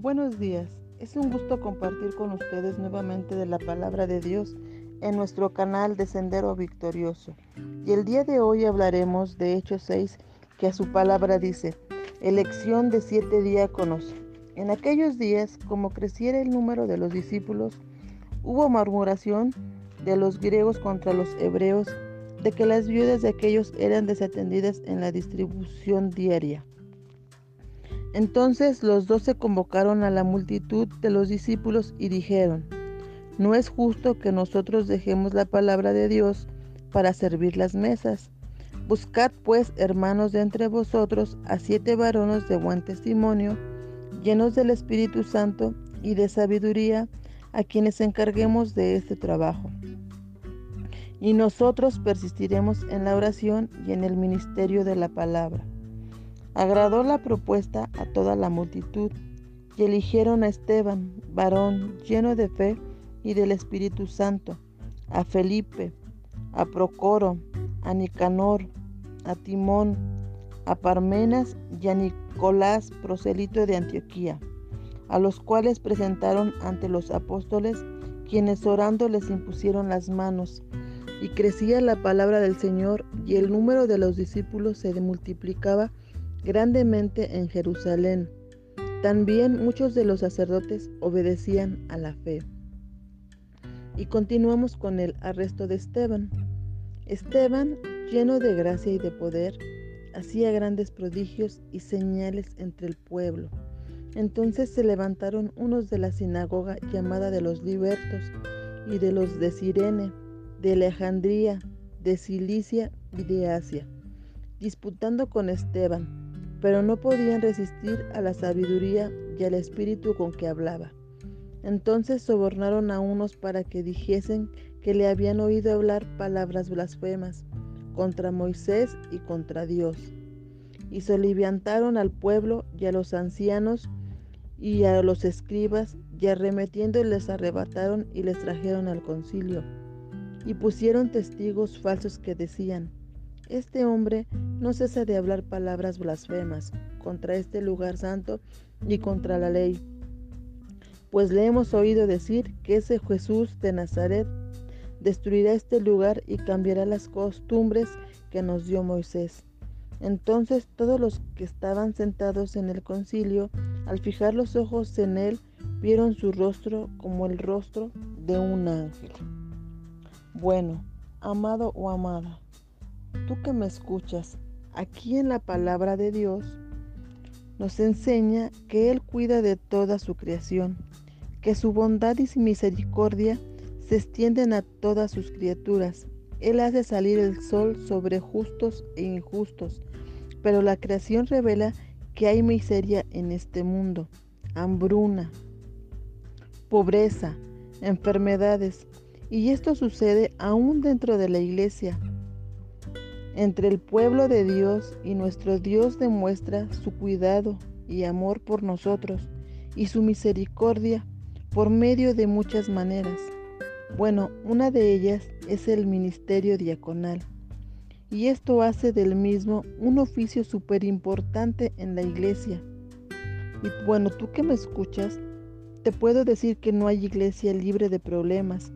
Buenos días. Es un gusto compartir con ustedes nuevamente de la palabra de Dios en nuestro canal de Sendero Victorioso. Y el día de hoy hablaremos de Hechos 6, que a su palabra dice, elección de siete diáconos. En aquellos días, como creciera el número de los discípulos, hubo murmuración de los griegos contra los hebreos de que las viudas de aquellos eran desatendidas en la distribución diaria. Entonces los doce convocaron a la multitud de los discípulos y dijeron, no es justo que nosotros dejemos la palabra de Dios para servir las mesas. Buscad pues, hermanos de entre vosotros, a siete varones de buen testimonio, llenos del Espíritu Santo y de sabiduría, a quienes encarguemos de este trabajo. Y nosotros persistiremos en la oración y en el ministerio de la palabra. Agradó la propuesta a toda la multitud y eligieron a Esteban, varón lleno de fe y del Espíritu Santo, a Felipe, a Procoro, a Nicanor, a Timón, a Parmenas y a Nicolás, proselito de Antioquía, a los cuales presentaron ante los apóstoles, quienes orando les impusieron las manos. Y crecía la palabra del Señor, y el número de los discípulos se multiplicaba grandemente en Jerusalén. También muchos de los sacerdotes obedecían a la fe. Y continuamos con el arresto de Esteban. Esteban, lleno de gracia y de poder, hacía grandes prodigios y señales entre el pueblo. Entonces se levantaron unos de la sinagoga llamada de los libertos y de los de Sirene, de Alejandría, de Cilicia y de Asia, disputando con Esteban pero no podían resistir a la sabiduría y al espíritu con que hablaba. Entonces sobornaron a unos para que dijesen que le habían oído hablar palabras blasfemas contra Moisés y contra Dios. Y soliviantaron al pueblo y a los ancianos y a los escribas, y arremetiendo les arrebataron y les trajeron al concilio. Y pusieron testigos falsos que decían, este hombre no cesa de hablar palabras blasfemas contra este lugar santo y contra la ley. Pues le hemos oído decir que ese Jesús de Nazaret destruirá este lugar y cambiará las costumbres que nos dio Moisés. Entonces todos los que estaban sentados en el concilio, al fijar los ojos en él, vieron su rostro como el rostro de un ángel. Bueno, amado o amada, tú que me escuchas, aquí en la palabra de Dios, nos enseña que Él cuida de toda su creación, que su bondad y su misericordia se extienden a todas sus criaturas. Él hace salir el sol sobre justos e injustos, pero la creación revela que hay miseria en este mundo, hambruna, pobreza, enfermedades, y esto sucede aún dentro de la iglesia, entre el pueblo de Dios y nuestro Dios demuestra su cuidado y amor por nosotros y su misericordia por medio de muchas maneras. Bueno, una de ellas es el ministerio diaconal. Y esto hace del mismo un oficio súper importante en la iglesia. Y bueno, tú que me escuchas, te puedo decir que no hay iglesia libre de problemas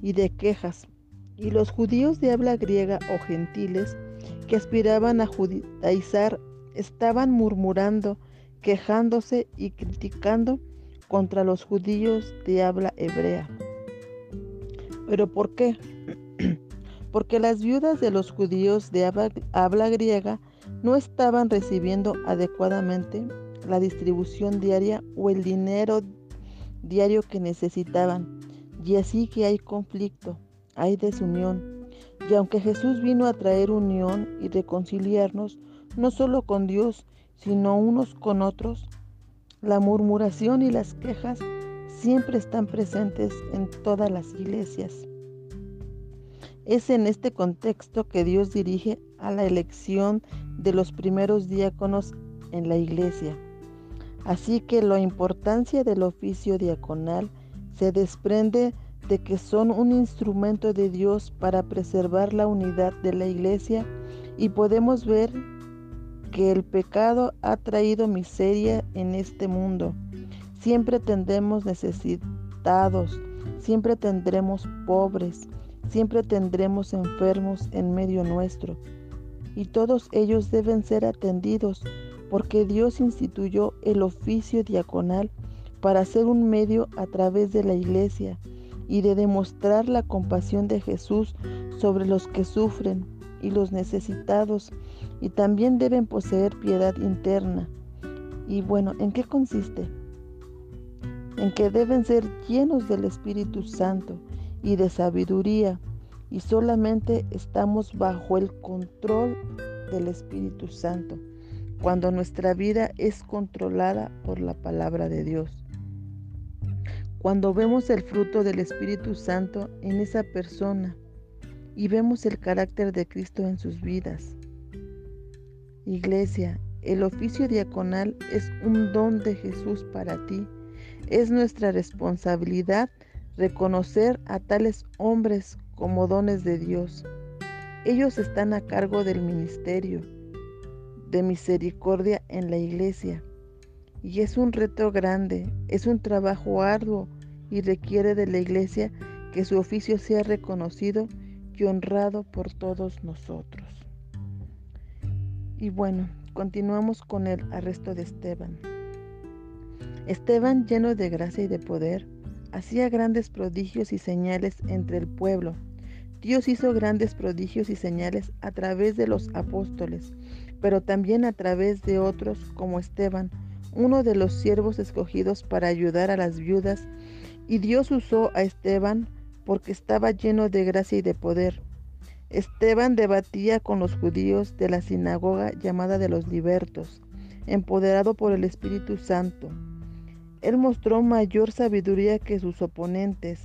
y de quejas, y los judíos de habla griega o gentiles que aspiraban a judaizar estaban murmurando, quejándose y criticando contra los judíos de habla hebrea. ¿Pero por qué? Porque las viudas de los judíos de habla, griega no estaban recibiendo adecuadamente la distribución diaria o el dinero diario que necesitaban. Y así que hay conflicto hay desunión. Y aunque Jesús vino a traer unión y reconciliarnos, no solo con Dios, sino unos con otros, la murmuración y las quejas siempre están presentes en todas las iglesias. Es en este contexto que Dios dirige a la elección de los primeros diáconos en la iglesia. Así que la importancia del oficio diaconal se desprende de que son un instrumento de Dios para preservar la unidad de la iglesia y podemos ver que el pecado ha traído miseria en este mundo. Siempre tendremos necesitados, siempre tendremos pobres, siempre tendremos enfermos en medio nuestro. Y todos ellos deben ser atendidos porque Dios instituyó el oficio diaconal para ser un medio a través de la iglesia y de demostrar la compasión de Jesús sobre los que sufren y los necesitados y también deben poseer piedad interna. Y bueno, ¿en qué consiste? En que deben ser llenos del Espíritu Santo y de sabiduría y solamente estamos bajo el control del Espíritu Santo cuando nuestra vida es controlada por la palabra de Dios. Cuando vemos el fruto del Espíritu Santo en esa persona y vemos el carácter de Cristo en sus vidas. Iglesia, el oficio diaconal es un don de Jesús para ti. Es nuestra responsabilidad reconocer a tales hombres como dones de Dios. Ellos están a cargo del ministerio de misericordia en la iglesia y es un reto grande, es un trabajo arduo y requiere de la iglesia que su oficio sea reconocido y honrado por todos nosotros. Y bueno, continuamos con el arresto de Esteban. Esteban, lleno de gracia y de poder, hacía grandes prodigios y señales entre el pueblo. Dios hizo grandes prodigios y señales a través de los apóstoles, pero también a través de otros como Esteban, uno de los siervos escogidos para ayudar a las viudas, y Dios usó a Esteban porque estaba lleno de gracia y de poder. Esteban debatía con los judíos de la sinagoga llamada de los libertos, empoderado por el Espíritu Santo. Él mostró mayor sabiduría que sus oponentes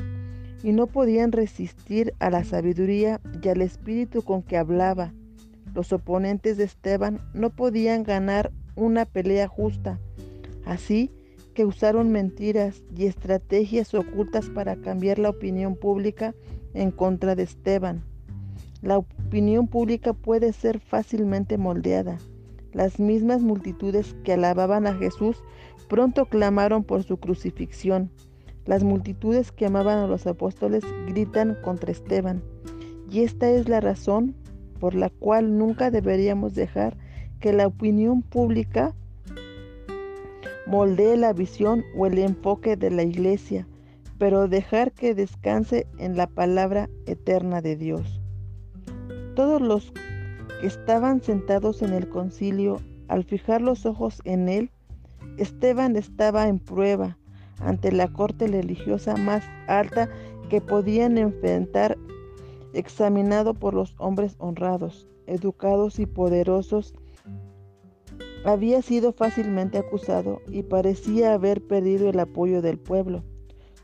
y no podían resistir a la sabiduría y al espíritu con que hablaba. Los oponentes de Esteban no podían ganar una pelea justa Así que usaron mentiras y estrategias ocultas para cambiar la opinión pública en contra de Esteban. La opinión pública puede ser fácilmente moldeada. Las mismas multitudes que alababan a Jesús pronto clamaron por su crucifixión. Las multitudes que amaban a los apóstoles gritan contra Esteban. Y esta es la razón por la cual nunca deberíamos dejar que la opinión pública moldee la visión o el enfoque de la iglesia, pero dejar que descanse en la palabra eterna de Dios. Todos los que estaban sentados en el concilio, al fijar los ojos en él, Esteban estaba en prueba ante la corte religiosa más alta que podían enfrentar, examinado por los hombres honrados, educados y poderosos había sido fácilmente acusado y parecía haber perdido el apoyo del pueblo.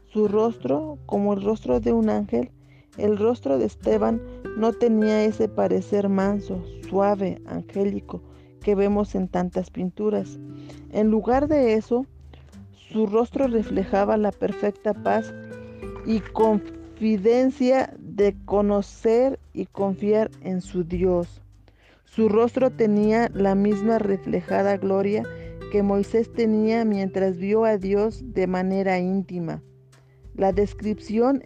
Su rostro, como el rostro de un ángel, el rostro de Esteban no tenía ese parecer manso, suave, angélico que vemos en tantas pinturas. En lugar de eso, su rostro reflejaba la perfecta paz y confidencia de conocer y confiar en su Dios. Su rostro tenía la misma reflejada gloria que Moisés tenía mientras vio a Dios de manera íntima. La descripción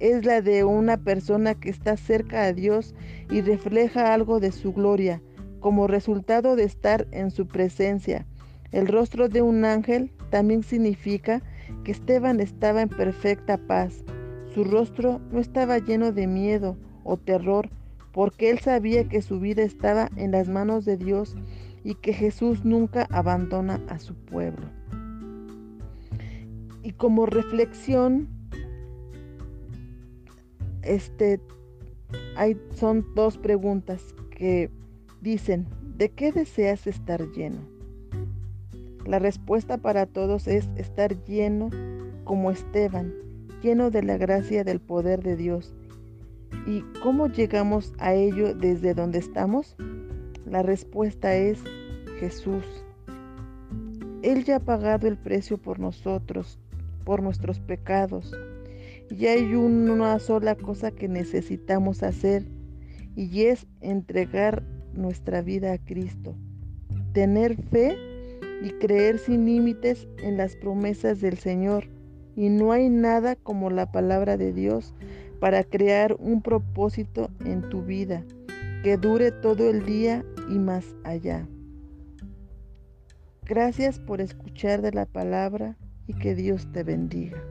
es la de una persona que está cerca a Dios y refleja algo de su gloria como resultado de estar en su presencia. El rostro de un ángel también significa que Esteban estaba en perfecta paz. Su rostro no estaba lleno de miedo o terror, porque él sabía que su vida estaba en las manos de Dios y que Jesús nunca abandona a su pueblo. Y como reflexión, este, hay, son dos preguntas que dicen, ¿de qué deseas estar lleno? La respuesta para todos es estar lleno como Esteban, lleno de la gracia del poder de Dios ¿Y cómo llegamos a ello desde donde estamos? La respuesta es Jesús. Él ya ha pagado el precio por nosotros, por nuestros pecados. Y hay una sola cosa que necesitamos hacer y es entregar nuestra vida a Cristo. Tener fe y creer sin límites en las promesas del Señor. Y no hay nada como la palabra de Dios para crear un propósito en tu vida que dure todo el día y más allá. Gracias por escuchar de la palabra y que Dios te bendiga.